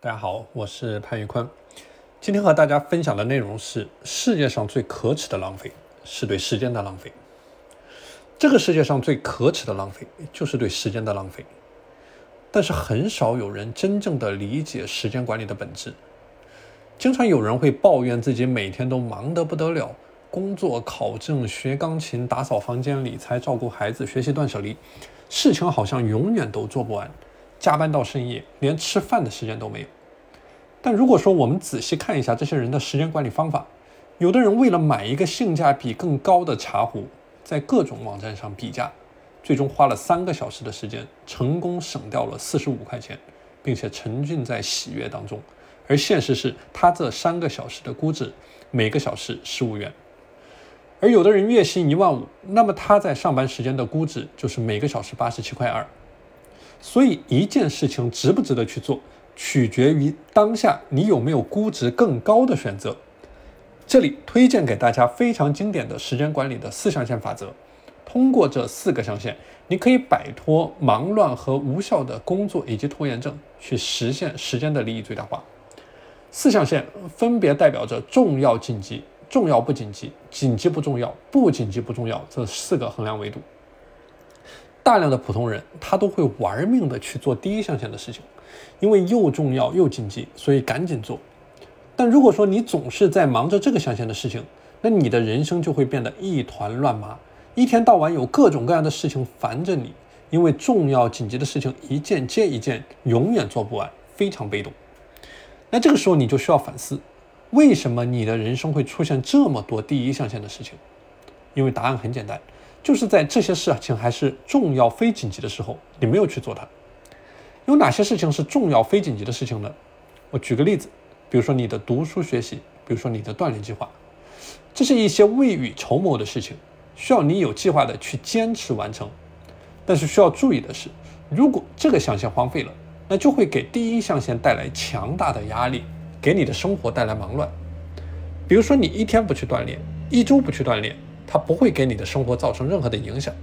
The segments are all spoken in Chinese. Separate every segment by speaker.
Speaker 1: 大家好，我是潘玉坤。今天和大家分享的内容是：世界上最可耻的浪费是对时间的浪费。这个世界上最可耻的浪费就是对时间的浪费。但是很少有人真正的理解时间管理的本质。经常有人会抱怨自己每天都忙得不得了，工作、考证、学钢琴、打扫房间、理财、照顾孩子、学习断舍离，事情好像永远都做不完。加班到深夜，连吃饭的时间都没有。但如果说我们仔细看一下这些人的时间管理方法，有的人为了买一个性价比更高的茶壶，在各种网站上比价，最终花了三个小时的时间，成功省掉了四十五块钱，并且沉浸在喜悦当中。而现实是他这三个小时的估值，每个小时十五元。而有的人月薪一万五，那么他在上班时间的估值就是每个小时八十七块二。所以，一件事情值不值得去做，取决于当下你有没有估值更高的选择。这里推荐给大家非常经典的时间管理的四象限法则。通过这四个象限，你可以摆脱忙乱和无效的工作以及拖延症，去实现时间的利益最大化。四象限分别代表着重要、紧急、重要不紧急、紧急不重要、不紧急不重要这四个衡量维度。大量的普通人，他都会玩命的去做第一象限的事情，因为又重要又紧急，所以赶紧做。但如果说你总是在忙着这个象限的事情，那你的人生就会变得一团乱麻，一天到晚有各种各样的事情烦着你，因为重要紧急的事情一件接一件，永远做不完，非常被动。那这个时候你就需要反思，为什么你的人生会出现这么多第一象限的事情？因为答案很简单。就是在这些事情还是重要非紧急的时候，你没有去做它。有哪些事情是重要非紧急的事情呢？我举个例子，比如说你的读书学习，比如说你的锻炼计划，这是一些未雨绸缪的事情，需要你有计划的去坚持完成。但是需要注意的是，如果这个象限荒废了，那就会给第一象限带来强大的压力，给你的生活带来忙乱。比如说你一天不去锻炼，一周不去锻炼。它不会给你的生活造成任何的影响，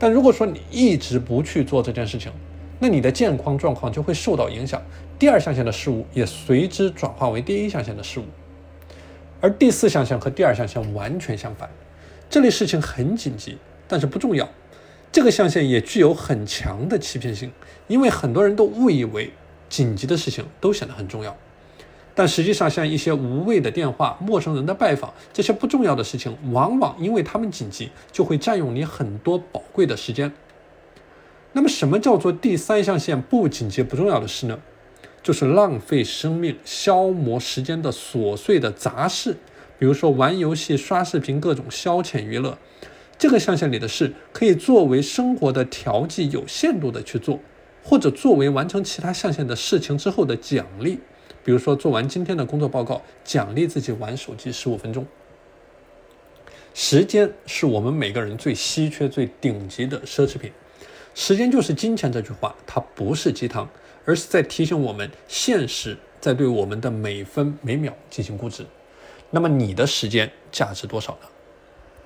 Speaker 1: 但如果说你一直不去做这件事情，那你的健康状况就会受到影响，第二象限的事物也随之转化为第一象限的事物，而第四象限和第二象限完全相反，这类事情很紧急，但是不重要，这个象限也具有很强的欺骗性，因为很多人都误以为紧急的事情都显得很重要。但实际上，像一些无谓的电话、陌生人的拜访，这些不重要的事情，往往因为他们紧急，就会占用你很多宝贵的时间。那么，什么叫做第三象限不紧急不重要的事呢？就是浪费生命、消磨时间的琐碎的杂事，比如说玩游戏、刷视频、各种消遣娱乐。这个象限里的事，可以作为生活的调剂，有限度的去做，或者作为完成其他象限的事情之后的奖励。比如说，做完今天的工作报告，奖励自己玩手机十五分钟。时间是我们每个人最稀缺、最顶级的奢侈品。时间就是金钱，这句话它不是鸡汤，而是在提醒我们，现实在对我们的每分每秒进行估值。那么，你的时间价值多少呢？